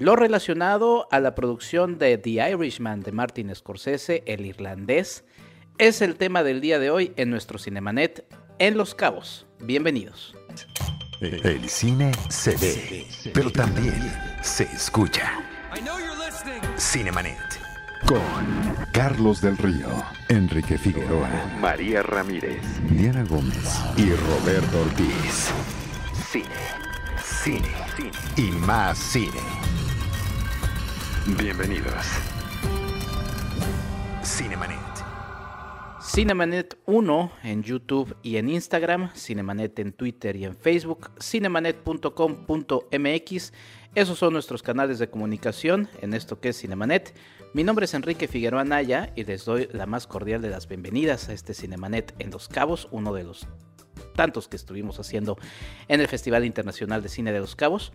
lo relacionado a la producción de The Irishman de Martin Scorsese, el irlandés, es el tema del día de hoy en nuestro Cinemanet en Los Cabos. Bienvenidos. El cine se ve, pero también se escucha. Cinemanet. Con Carlos del Río, Enrique Figueroa, María Ramírez, Diana Gómez y Roberto Ortiz. Cine, cine, cine y más cine. Bienvenidos. Cinemanet. Cinemanet 1 en YouTube y en Instagram, Cinemanet en Twitter y en Facebook, cinemanet.com.mx. Esos son nuestros canales de comunicación en esto que es Cinemanet. Mi nombre es Enrique Figueroa Naya y les doy la más cordial de las bienvenidas a este Cinemanet en Los Cabos, uno de los tantos que estuvimos haciendo en el Festival Internacional de Cine de Los Cabos.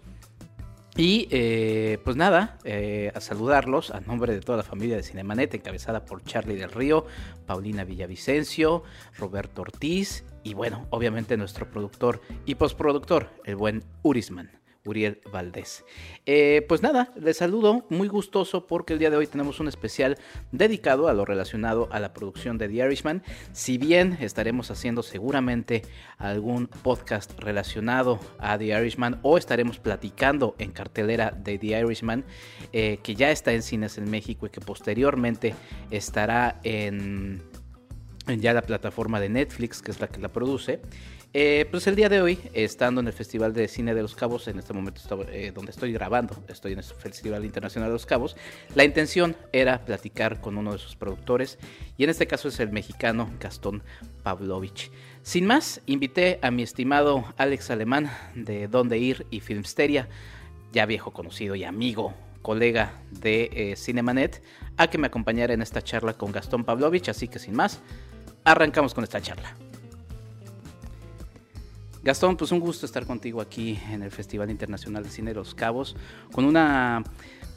Y eh, pues nada, eh, a saludarlos a nombre de toda la familia de Cinemanet, encabezada por Charlie del Río, Paulina Villavicencio, Roberto Ortiz y bueno, obviamente nuestro productor y postproductor, el buen Urisman. Uriel Valdés. Eh, pues nada, les saludo, muy gustoso porque el día de hoy tenemos un especial dedicado a lo relacionado a la producción de The Irishman. Si bien estaremos haciendo seguramente algún podcast relacionado a The Irishman o estaremos platicando en cartelera de The Irishman, eh, que ya está en cines en México y que posteriormente estará en, en ya la plataforma de Netflix, que es la que la produce. Eh, pues el día de hoy, estando en el Festival de Cine de los Cabos, en este momento eh, donde estoy grabando, estoy en el Festival Internacional de los Cabos, la intención era platicar con uno de sus productores, y en este caso es el mexicano Gastón Pavlovich. Sin más, invité a mi estimado Alex Alemán de Donde Ir y Filmsteria, ya viejo conocido y amigo, colega de eh, Cinemanet, a que me acompañara en esta charla con Gastón Pavlovich, así que sin más, arrancamos con esta charla. Gastón, pues un gusto estar contigo aquí en el Festival Internacional de Cine de Los Cabos, con una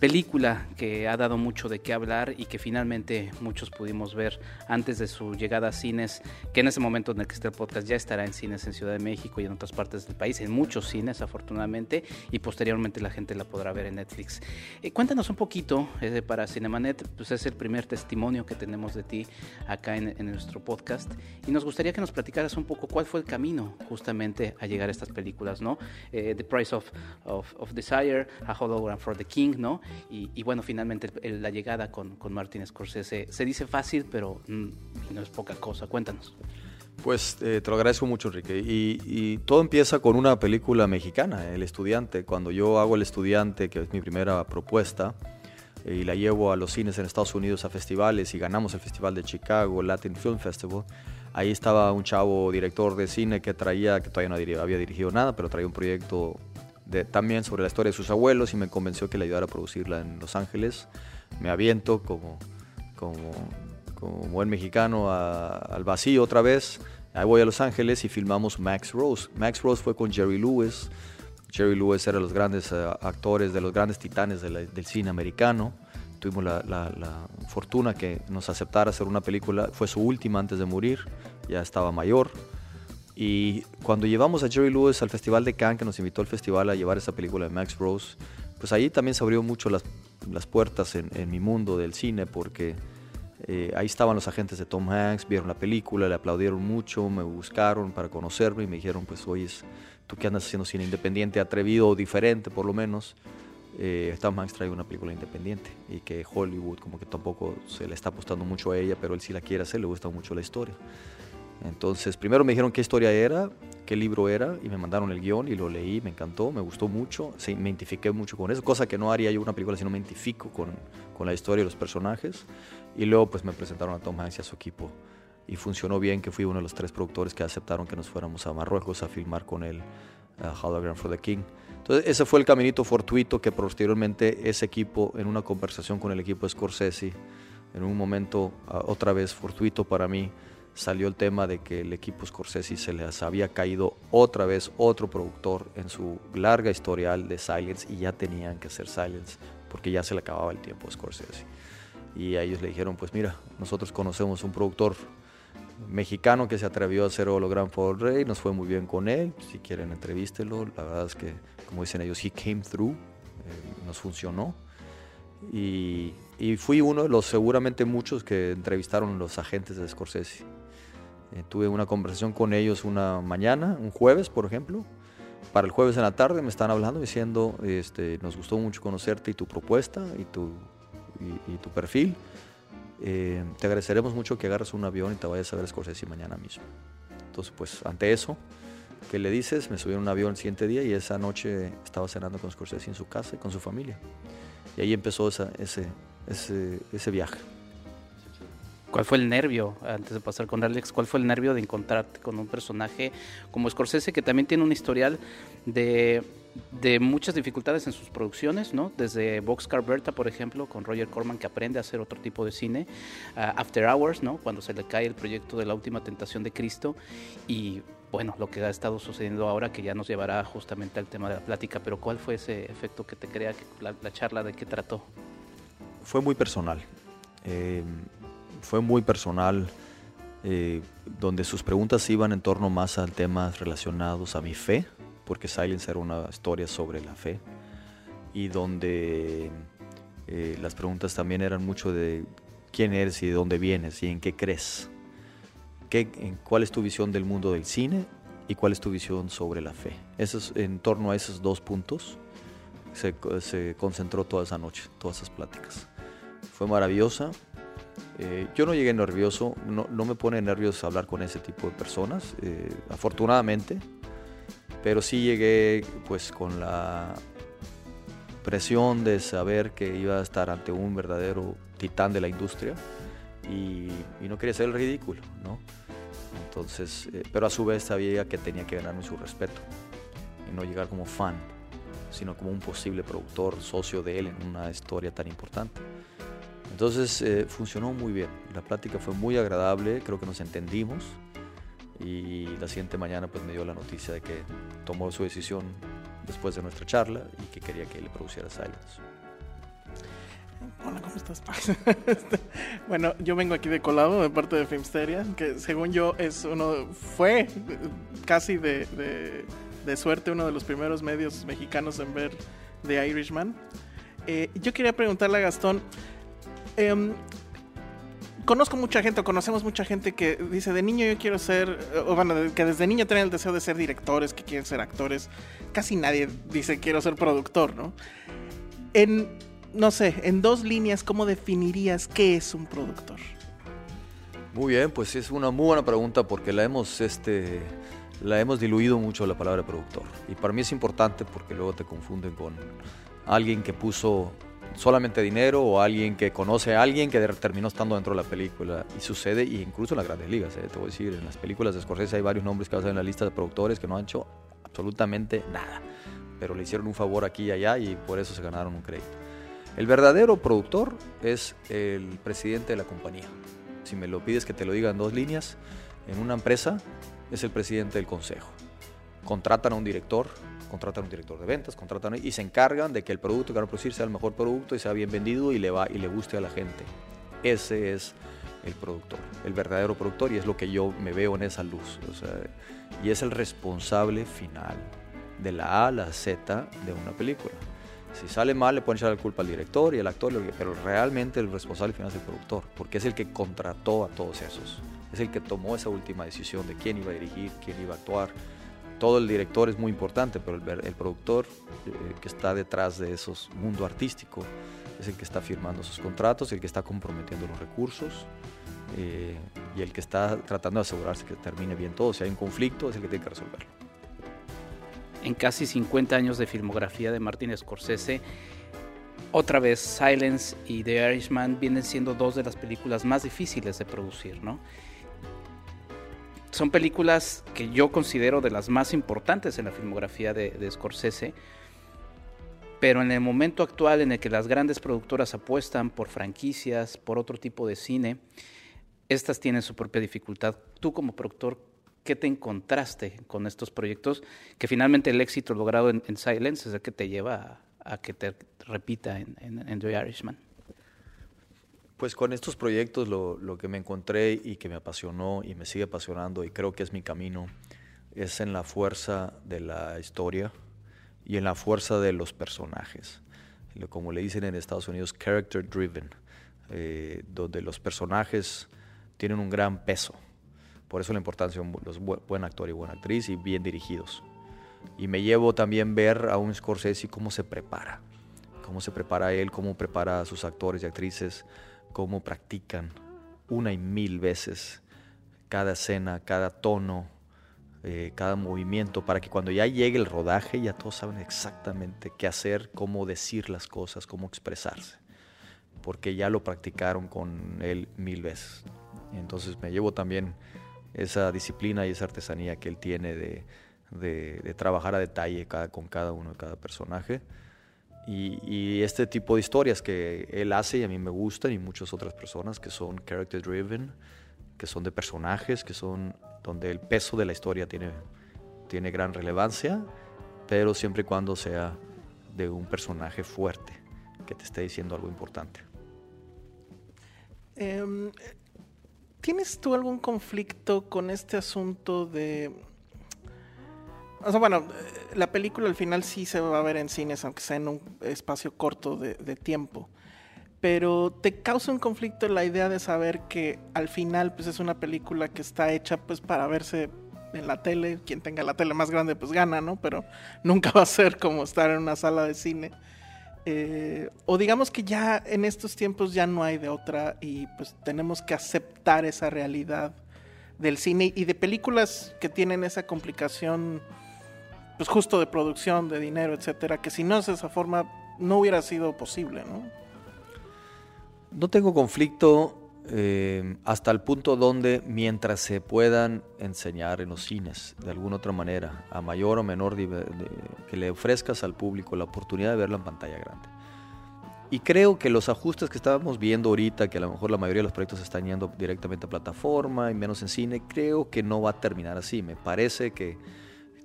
película que ha dado mucho de qué hablar y que finalmente muchos pudimos ver antes de su llegada a cines, que en ese momento en el que está el podcast ya estará en cines en Ciudad de México y en otras partes del país, en muchos cines afortunadamente, y posteriormente la gente la podrá ver en Netflix. Eh, cuéntanos un poquito eh, para Cinemanet, pues es el primer testimonio que tenemos de ti acá en, nuestro podcast y nos gustaría que nos platicaras un poco cuál fue el camino justamente a llegar a estas películas, ¿no? Eh, the Price of, of, of Desire, A Hologram for the King, ¿no? Y, bueno, finalmente la llegada con, con Martin Scorsese se dice fácil, pero mm, no es poca cosa. Cuéntanos. Pues eh, te lo agradezco mucho, Enrique. Y, todo empieza con una película mexicana, El Estudiante. Cuando yo hago El Estudiante, que es mi primera propuesta, eh, y la llevo a los cines en Estados Unidos a festivales y ganamos el Festival de Chicago, Latin Film Festival, ahí estaba un chavo director de cine que traía, que todavía no había dirigido nada, pero traía un proyecto también sobre la historia de sus abuelos y me convenció que le ayudara a producirla en Los Ángeles. Me aviento como, como, como buen mexicano al vacío otra vez. Ahí voy a Los Ángeles y filmamos Max Rose. Max Rose fue con Jerry Lewis. Jerry Lewis era de los grandes eh, actores, de los grandes titanes del cine americano. Tuvimos la, la, la, fortuna que nos aceptara hacer una película. Fue su última antes de morir. Ya estaba mayor. Y cuando llevamos a Jerry Lewis al Festival de Cannes, que nos invitó al festival a llevar esa película de Max Rose, pues ahí también se abrió mucho las, las puertas en, en, mi mundo del cine, porque eh, ahí estaban los agentes de Tom Hanks, vieron la película, le aplaudieron mucho, me buscaron para conocerme y me dijeron, pues oye, tú que andas haciendo cine independiente, atrevido o diferente por lo menos, eh, Tom Hanks trae una película independiente y que Hollywood como que tampoco se le está apostando mucho a ella, pero él sí la quiere hacer, le gusta mucho la historia. Entonces, primero me dijeron qué historia era, qué libro era, y me mandaron el guion y lo leí, me encantó, me gustó mucho, sí, me identifiqué mucho con eso, cosa que no haría yo una película si no me identifico con, con la historia y los personajes. Y luego pues me presentaron a Tom Hanks y a su equipo. Y funcionó bien que fui uno de los tres productores que aceptaron que nos fuéramos a Marruecos a filmar con él uh, Hologram for the King. Entonces ese fue el caminito fortuito que posteriormente ese equipo, en una conversación con el equipo Scorsese, en un momento uh, otra vez fortuito para mí, salió el tema de que el equipo Scorsese se les había caído otra vez otro productor en su larga historial de Silence y ya tenían que hacer Silence porque ya se le acababa el tiempo a Scorsese. Y a ellos le dijeron, pues mira, nosotros conocemos un productor mexicano que se atrevió a hacer Hologram for Rey, nos fue muy bien con él, si quieren entrevístelo, la verdad es que, como dicen ellos, he came through, nos funcionó. Y, fui uno de los seguramente muchos que entrevistaron los agentes de Scorsese. Eh, tuve una conversación con ellos una mañana, un jueves, por ejemplo. Para el jueves en la tarde me están hablando diciendo, este, nos gustó mucho conocerte y tu propuesta y tu, y, tu perfil. Eh, te agradeceremos mucho que agarres un avión y te vayas a ver Scorsese mañana mismo. Entonces, pues ante eso, ¿qué le dices? Me subí en un avión el siguiente día y esa noche estaba cenando con Scorsese en su casa y con su familia. Y ahí empezó ese, ese, ese viaje. ¿Cuál fue el nervio, antes de pasar con Alex, cuál fue el nervio de encontrarte con un personaje como Scorsese que también tiene un historial de, de muchas dificultades en sus producciones, ¿no? Desde Boxcar Berta, por ejemplo, con Roger Corman que aprende a hacer otro tipo de cine, After Hours, ¿no? Cuando se le cae el proyecto de la última tentación de Cristo y bueno, lo que ha estado sucediendo ahora que ya nos llevará justamente al tema de la plática, pero ¿cuál fue ese efecto que te crea la, la charla de qué trató? Fue muy personal. Eh, fue muy personal, eh, donde sus preguntas iban en torno más a temas relacionados a mi fe, porque Silence era una historia sobre la fe, y donde eh, las preguntas también eran mucho de quién eres y de dónde vienes y en qué crees. ¿Qué, ¿Cuál es tu visión del mundo del cine y cuál es tu visión sobre la fe? Eso en torno a esos dos puntos se, se concentró toda esa noche, todas esas pláticas. Fue maravillosa, eh, yo no llegué nervioso, no, me pone nervioso hablar con ese tipo de personas, eh, afortunadamente, pero sí llegué pues con la presión de saber que iba a estar ante un verdadero titán de la industria y, no quería ser el ridículo, ¿no? Entonces, eh, pero a su vez sabía que tenía que ganarme su respeto y no llegar como fan, sino como un posible productor, socio de él en una historia tan importante. Entonces eh, funcionó muy bien, la plática fue muy agradable, creo que nos entendimos y la siguiente mañana pues me dio la noticia de que tomó su decisión después de nuestra charla y que quería que le produciera Silence. Hola, ¿cómo estás, este, bueno, yo vengo aquí de colado de parte de Filmsteria, que según yo es uno, fue casi de, de, suerte uno de los primeros medios mexicanos en ver The Irishman. Eh, yo quería preguntarle a Gastón, Em, conozco mucha gente, o conocemos mucha gente que dice de niño yo quiero ser, o bueno, que desde niño tiene el deseo de ser directores, que quieren ser actores. Casi nadie dice quiero ser productor, ¿no? En, no sé, en dos líneas, ¿cómo definirías qué es un productor? Muy bien, pues es una muy buena pregunta porque la hemos, este, la hemos diluido mucho la palabra productor. Y para mí es importante porque luego te confunden con alguien que puso solamente dinero o alguien que conoce a alguien que terminó estando dentro de la película. Y sucede, y incluso en las grandes ligas, eh, te voy a decir, en las películas de Scorsese hay varios nombres que vas a ver en la lista de productores que no han hecho absolutamente nada, pero le hicieron un favor aquí y allá y por eso se ganaron un crédito. El verdadero productor es el presidente de la compañía. Si me lo pides que te lo diga en dos líneas, en una empresa es el presidente del consejo. Contratan a un director, contratan un director de ventas, contratan y se encargan de que el producto que van a producir sea el mejor producto y sea bien vendido y le va y le guste a la gente. Ese es el productor, el verdadero productor y es lo que yo me veo en esa luz. y es el responsable final de la A a la Z de una película. Si sale mal le pueden echar la culpa al director y al actor, pero realmente el responsable final es el productor, porque es el que contrató a todos esos. Es el que tomó esa última decisión de quién iba a dirigir, quién iba a actuar, todo el director es muy importante, pero el, productor eh, que está detrás de esos mundo artístico es el que está firmando sus contratos, el que está comprometiendo los recursos eh, y el que está tratando de asegurarse que termine bien todo. Si hay un conflicto, es el que tiene que resolverlo. En casi 50 años de filmografía de Martin Scorsese, otra vez Silence y The Irishman vienen siendo dos de las películas más difíciles de producir, ¿no? Son películas que yo considero de las más importantes en la filmografía de, Scorsese, pero en el momento actual en el que las grandes productoras apuestan por franquicias, por otro tipo de cine, estas tienen su propia dificultad. Tú como productor, ¿qué te encontraste con estos proyectos? Que finalmente el éxito logrado en, Silence es el que te lleva a, que te repita en, en Irishman. Pues con estos proyectos lo, que me encontré y que me apasionó y me sigue apasionando y creo que es mi camino es en la fuerza de la historia y en la fuerza de los personajes. como le dicen en Estados Unidos, character driven, eh, donde los personajes tienen un gran peso. Por eso la importancia de los buen actor y buena actriz y bien dirigidos. Y me llevo también ver a un Scorsese cómo se prepara, cómo se prepara él, cómo prepara a sus actores y actrices, cómo practican una y mil veces cada escena, cada tono, eh, cada movimiento, para que cuando ya llegue el rodaje ya todos saben exactamente qué hacer, cómo decir las cosas, cómo expresarse, porque ya lo practicaron con él mil veces. Entonces me llevo también esa disciplina y esa artesanía que él tiene de, trabajar a detalle con cada uno de cada personaje. Y, este tipo de historias que él hace y a mí me gustan y muchas otras personas que son character driven, que son de personajes, que son donde el peso de la historia tiene, tiene gran relevancia, pero siempre y cuando sea de un personaje fuerte que te esté diciendo algo importante. Em, ¿Tienes tú algún conflicto con este asunto de... Bueno, la película al final sí se va a ver en cines, aunque sea en un espacio corto de, de tiempo pero te causa un conflicto la idea de saber que al final pues es una película que está hecha pues para verse en la tele, quien tenga la tele más grande pues gana, ¿no? Pero nunca va a ser como estar en una sala de cine. Eh, o digamos que ya en estos tiempos ya no hay de otra y pues tenemos que aceptar esa realidad del cine y de películas que tienen esa complicación pues justo de producción, de dinero, etcétera, que si no es de esa forma no hubiera sido posible, ¿no? No tengo conflicto eh, hasta el punto donde mientras se puedan enseñar en los cines de alguna otra manera, a mayor o menor, que le ofrezcas al público la oportunidad de verla en pantalla grande. Y creo que los ajustes que estábamos viendo ahorita, que a lo mejor la mayoría de los proyectos están yendo directamente a plataforma y menos en cine, creo que no va a terminar así. Me parece que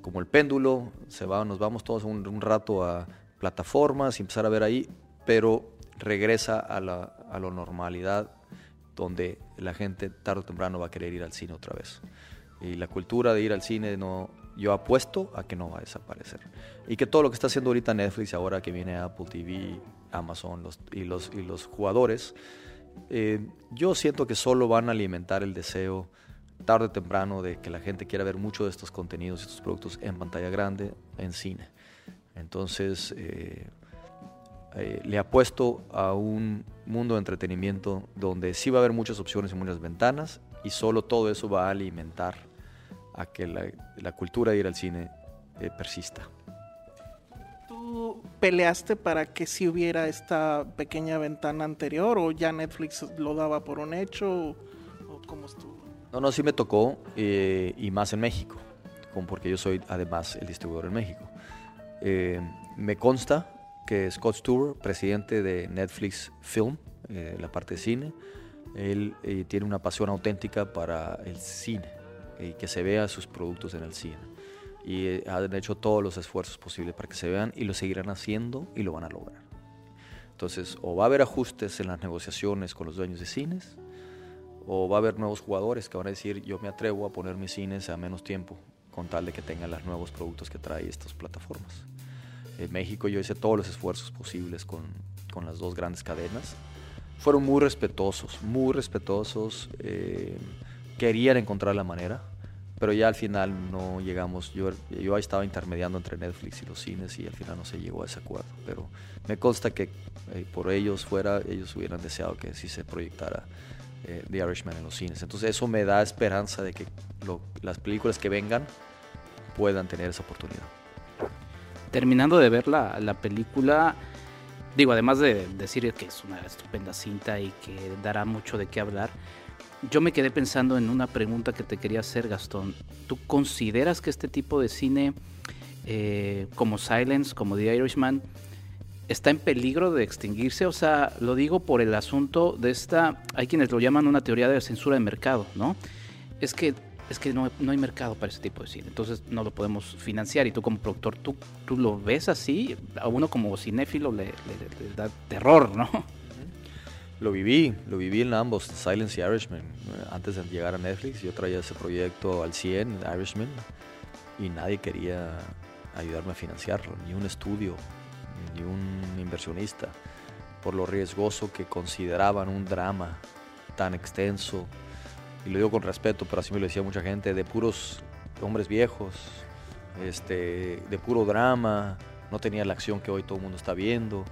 como el péndulo, se va, nos vamos todos un, un rato a plataformas y empezar a ver ahí, pero regresa a la, a la normalidad donde la gente tarde o temprano va a querer ir al cine otra vez. Y la cultura de ir al cine no, yo apuesto a que no va a desaparecer. Y que todo lo que está haciendo ahorita Netflix, ahora que viene Apple TV, Amazon los, y, los, y los jugadores, eh, yo siento que solo van a alimentar el deseo tarde o temprano de que la gente quiera ver mucho de estos contenidos, estos productos en pantalla grande, en cine. Entonces, eh, eh, le apuesto a un mundo de entretenimiento donde sí va a haber muchas opciones y muchas ventanas y solo todo eso va a alimentar a que la, cultura de ir al cine eh, persista. ¿Tú peleaste para que si hubiera esta pequeña ventana anterior o ya Netflix lo daba por un hecho o, cómo estuvo? No, no, sí me tocó eh, y más en México, porque yo soy además el distribuidor en México. me consta que Scott Stewart, presidente de Netflix Film, eh, la parte de cine, él eh, tiene una pasión auténtica para el cine y que se vea sus productos en el cine. Y eh, han hecho todos los esfuerzos posibles para que se vean y lo seguirán haciendo y lo van a lograr. Entonces, o va a haber ajustes en las negociaciones con los dueños de cines, o va a haber nuevos jugadores que van a decir, yo me atrevo a poner mis cines a menos tiempo, con tal de que tengan los nuevos productos que trae estas plataformas. En México yo hice todos los esfuerzos posibles con, con las dos grandes cadenas. Fueron muy respetuosos, muy respetuosos, eh, querían encontrar la manera, pero ya al final no llegamos. Yo, yo estaba intermediando entre Netflix y los cines y al final no se llegó a ese acuerdo. Pero me consta que eh, por ellos fuera, ellos hubieran deseado que sí se proyectara eh, The Irishman en los cines. Entonces eso me da esperanza de que las películas que vengan puedan tener esa oportunidad terminando de ver la, la película, digo, además de decir que es una estupenda cinta y que dará mucho de qué hablar, yo me quedé pensando en una pregunta que te quería hacer, Gastón. ¿Tú consideras que este tipo de cine, eh, como Silence, como The Irishman, está en peligro de extinguirse? O sea, lo digo por el asunto de esta, hay quienes lo llaman una teoría de censura de mercado, ¿no? Es que es que no, hay mercado para ese tipo de cine, entonces no lo podemos financiar. Y tú como productor, ¿tú, tú lo ves así? A uno como cinéfilo le, da terror, ¿no? Lo viví, lo viví en ambos, Silence y Irishman. Antes de llegar a Netflix, yo traía ese proyecto al 100, Irishman, y nadie quería ayudarme a financiarlo, ni un estudio, ni un inversionista por lo riesgoso que consideraban un drama tan extenso, y lo digo con respeto, pero así me lo decía mucha gente, de puros hombres viejos, este, de puro drama, no tenía la acción que hoy todo el mundo está viendo.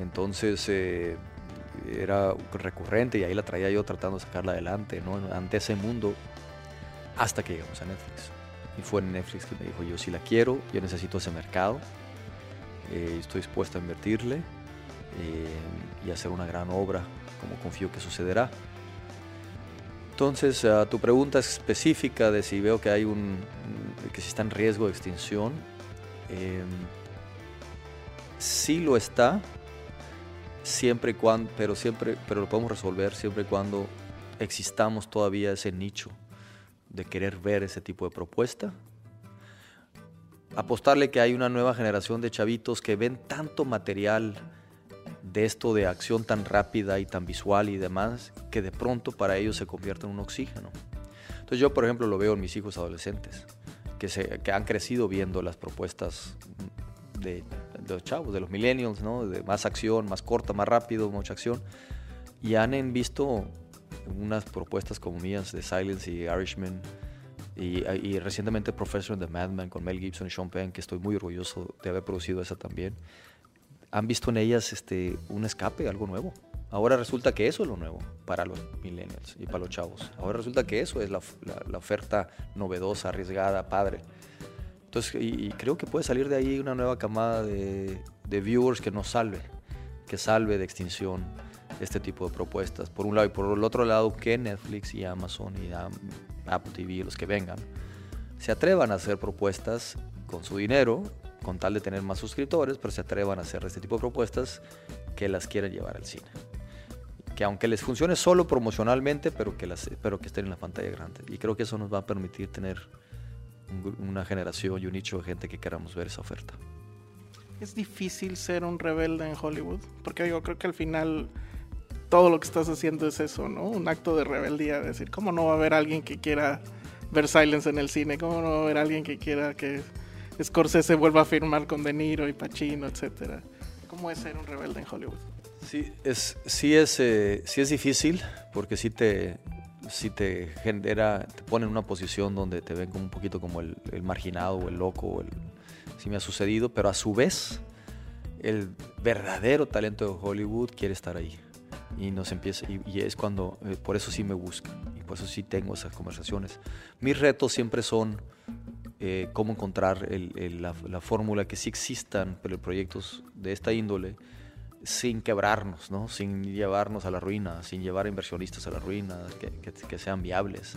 Entonces eh, era recurrente y ahí la traía yo tratando de sacarla adelante, ¿no? ante ese mundo, hasta que llegamos a Netflix. Y fue en Netflix que me dijo, yo si la quiero, yo necesito ese mercado, eh, estoy dispuesto a invertirle eh, y hacer una gran obra, como confío que sucederá. Entonces, a tu pregunta específica de si veo que hay un, que si está en riesgo de extinción, eh, sí lo está, siempre cuando, pero siempre, pero lo podemos resolver siempre y cuando existamos todavía ese nicho de querer ver ese tipo de propuesta. Apostarle que hay una nueva generación de chavitos que ven tanto material de esto de acción tan rápida y tan visual y demás, que de pronto para ellos se convierte en un oxígeno. Entonces yo, por ejemplo, lo veo en mis hijos adolescentes, que, se, que han crecido viendo las propuestas de, los chavos, de los millennials, ¿no? de más acción, más corta, más rápido, mucha acción, y han visto unas propuestas como mías de Silence y Irishman, y, y, recientemente Professor the Madman con Mel Gibson y Sean Penn, que estoy muy orgulloso de haber producido esa también han visto en ellas este, un escape, algo nuevo. Ahora resulta que eso es lo nuevo para los millennials y para los chavos. Ahora resulta que eso es la, oferta novedosa, arriesgada, padre. Entonces, y, creo que puede salir de ahí una nueva camada de, viewers que nos salve, que salve de extinción este tipo de propuestas. Por un lado y por el otro lado, que Netflix y Amazon y Apple TV, los que vengan, se atrevan a hacer propuestas con su dinero con tal de tener más suscriptores, pero se atrevan a hacer este tipo de propuestas que las quieren llevar al cine. Que aunque les funcione solo promocionalmente, pero que, las, pero que estén en la pantalla grande. Y creo que eso nos va a permitir tener una generación y un nicho de gente que queramos ver esa oferta. Es difícil ser un rebelde en Hollywood, porque yo creo que al final todo lo que estás haciendo es eso, ¿no? Un acto de rebeldía, decir, ¿cómo no va a haber alguien que quiera ver Silence en el cine? ¿Cómo no va a haber alguien que quiera que Scorsese vuelva a firmar con De Niro y Pacino, etcétera. ¿Cómo es ser un rebelde en Hollywood? Sí, es, sí es, eh, sí es difícil porque sí te, sí te genera, te pone en una posición donde te ven como un poquito como el, marginado o el loco, o el, sí me ha sucedido, pero a su vez el verdadero talento de Hollywood quiere estar ahí y nos empieza y, es cuando eh, por eso sí me buscan y por eso sí tengo esas conversaciones. Mis retos siempre son eh, cómo encontrar la, fórmula que sí existan proyectos de esta índole sin quebrarnos, ¿no? sin llevarnos a la ruina, sin llevar a inversionistas a la ruina, que, sean viables.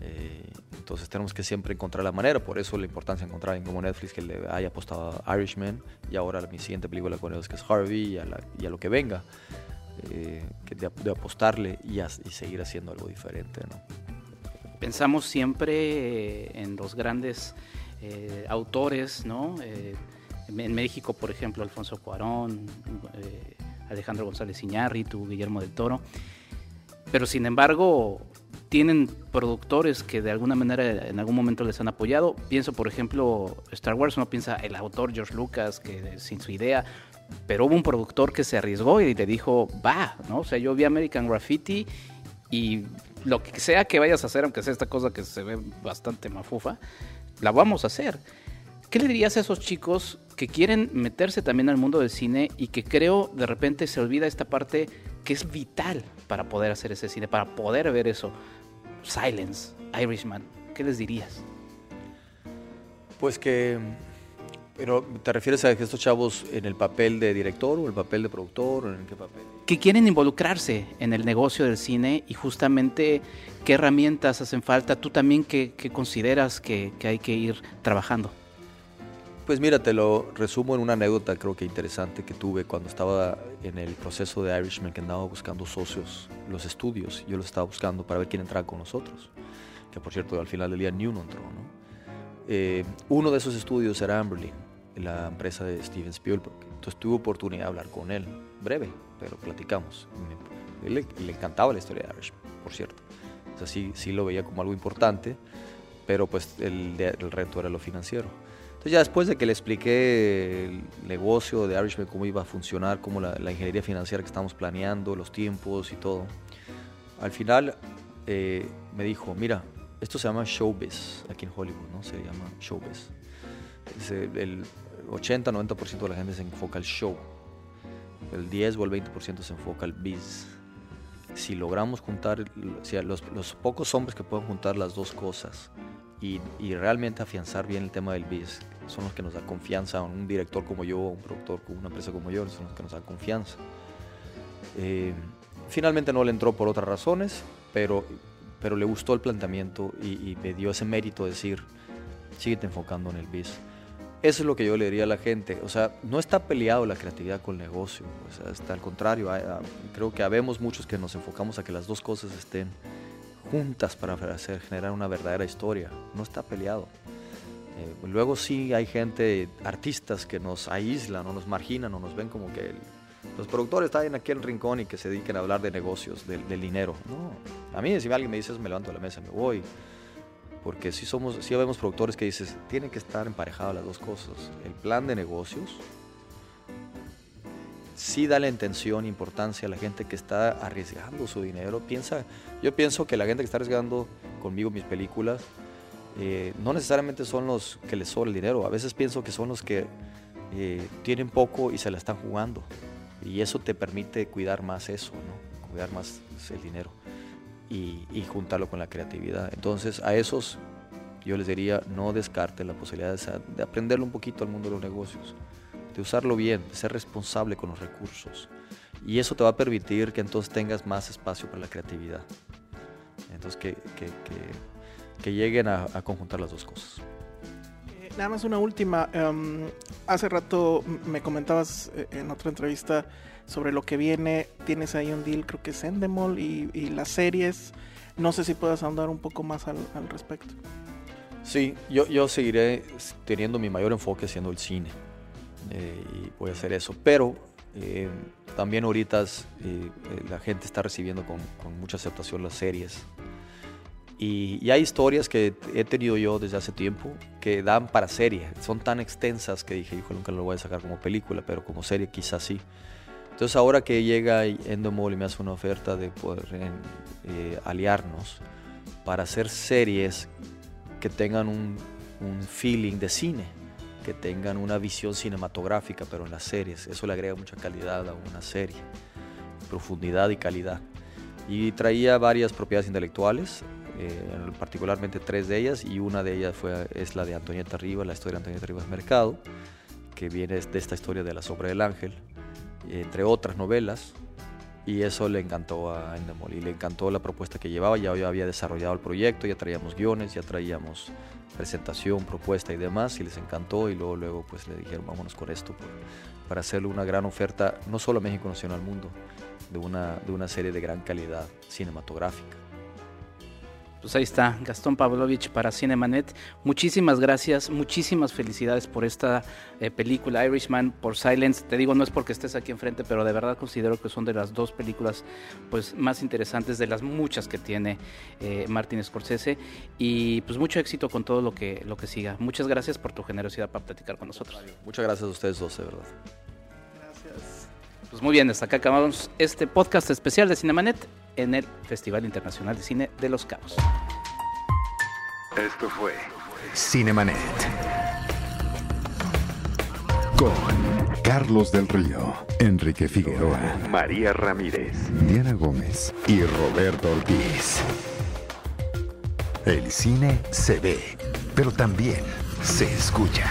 Eh, entonces tenemos que siempre encontrar la manera, por eso la importancia de encontrar en como Netflix que le haya apostado a Irishman y ahora mi siguiente película con ellos que es Harvey y a, lo que venga, eh, de, apostarle y, y seguir haciendo algo diferente. ¿no? pensamos siempre en los grandes eh, autores, ¿no? Eh, en México, por ejemplo, Alfonso Cuarón, eh, Alejandro González Iñárritu, Guillermo del Toro. Pero sin embargo, tienen productores que de alguna manera en algún momento les han apoyado. Pienso, por ejemplo, Star Wars, uno piensa el autor George Lucas, que sin su idea, pero hubo un productor que se arriesgó y le dijo, va, ¿no? O sea, yo vi American Graffiti y lo que sea que vayas a hacer, aunque sea esta cosa que se ve bastante mafufa, la vamos a hacer. ¿Qué le dirías a esos chicos que quieren meterse también al mundo del cine y que creo de repente se olvida esta parte que es vital para poder hacer ese cine, para poder ver eso? Silence, Irishman, ¿qué les dirías? Pues que pero, ¿te refieres a que estos chavos en el papel de director o el papel de productor o en qué papel? Que quieren involucrarse en el negocio del cine y justamente qué herramientas hacen falta. ¿Tú también qué, consideras que, hay que ir trabajando? Pues mira, te lo resumo en una anécdota creo que interesante que tuve cuando estaba en el proceso de Irishman, que andaba buscando socios, los estudios. Yo los estaba buscando para ver quién entraba con nosotros. Que por cierto, al final del día ni uno entró, ¿no? Eh, uno de esos estudios era Amberlin la empresa de Steven Spielberg. Entonces tuve oportunidad de hablar con él, breve, pero platicamos. él le, encantaba la historia de Irishman, por cierto. O sea, sí, sí lo veía como algo importante, pero pues el, el reto era lo financiero. Entonces ya después de que le expliqué el negocio de Irishman, cómo iba a funcionar, cómo la, ingeniería financiera que estamos planeando, los tiempos y todo, al final eh, me dijo, mira, esto se llama showbiz aquí en Hollywood, ¿no? Se llama showbiz. El 80-90% de la gente se enfoca al show. El 10 o el 20% se enfoca al biz. Si logramos juntar, si los, los, pocos hombres que pueden juntar las dos cosas y, y, realmente afianzar bien el tema del biz, son los que nos da confianza. Un director como yo, un productor como una empresa como yo, son los que nos dan confianza. Eh, finalmente no le entró por otras razones, pero, pero le gustó el planteamiento y, y me dio ese mérito de decir, síguete enfocando en el biz. Eso es lo que yo le diría a la gente. O sea, no está peleado la creatividad con el negocio. O sea, está al contrario. creo que habemos muchos que nos enfocamos a que las dos cosas estén juntas para hacer, generar una verdadera historia. No está peleado. Eh, luego sí hay gente, artistas que nos aíslan o nos marginan o nos ven como que los productores están en aquel rincón y que se dediquen a hablar de negocios, del, dinero. No, a mí si alguien me dice me levanto de la mesa, me voy porque si somos, si vemos productores que dices, tienen que estar emparejadas las dos cosas. El plan de negocios sí da la intención, importancia a la gente que está arriesgando su dinero. Piensa, yo pienso que la gente que está arriesgando conmigo mis películas, eh, no necesariamente son los que les sobra el dinero. A veces pienso que son los que eh, tienen poco y se la están jugando. Y eso te permite cuidar más eso, ¿no? cuidar más el dinero y, juntarlo con la creatividad. Entonces a esos yo les diría no descarten la posibilidad de, aprenderlo un poquito al mundo de los negocios, de usarlo bien, de ser responsable con los recursos. Y eso te va a permitir que entonces tengas más espacio para la creatividad. Entonces que, lleguen a, conjuntar las dos cosas. Eh, nada más una última. Em, hace rato me comentabas eh, en otra entrevista sobre lo que viene. Tienes ahí un deal, creo que es Endemol y, y las series. No sé si puedas ahondar un poco más al, respecto. Sí, yo, yo seguiré teniendo mi mayor enfoque siendo el cine. Eh, y voy a hacer eso. Pero eh, también ahorita eh, la gente está recibiendo con, mucha aceptación las series. Y, y, hay historias que he tenido yo desde hace tiempo que dan para serie. Son tan extensas que dije, hijo, nunca lo voy a sacar como película, pero como serie quizás sí. Entonces ahora que llega Endomol y me hace una oferta de poder eh, aliarnos para hacer series que tengan un, feeling de cine, que tengan una visión cinematográfica, pero en las series, eso le agrega mucha calidad a una serie, profundidad y calidad. Y traía varias propiedades intelectuales, eh, particularmente tres de ellas, y una de ellas fue, es la de Antonieta Rivas, la historia de Antonieta Rivas Mercado, que viene de esta historia de la sobra del ángel, entre otras novelas, y eso le encantó a Endemol y le encantó la propuesta que llevaba, ya había desarrollado el proyecto, ya traíamos guiones, ya traíamos presentación, propuesta y demás, y les encantó y luego, luego pues le dijeron vámonos con esto para hacerle una gran oferta, no solo a México, sino al mundo, de una, de una serie de gran calidad cinematográfica. Pues ahí está, Gastón Pavlovich para Cinemanet. Muchísimas gracias, muchísimas felicidades por esta eh, película Irishman, por Silence. Te digo, no es porque estés aquí enfrente, pero de verdad considero que son de las dos películas pues, más interesantes de las muchas que tiene eh, Martin Scorsese. Y pues mucho éxito con todo lo que, lo que siga. Muchas gracias por tu generosidad para platicar con nosotros. Muchas gracias a ustedes dos, de verdad. Gracias. Pues muy bien, hasta acá acabamos este podcast especial de Cinemanet en el Festival Internacional de Cine de Los Cabos. Esto fue Cinemanet. Con Carlos del Río, Enrique Figueroa, María Ramírez, Diana Gómez y Roberto Ortiz. El cine se ve, pero también se escucha.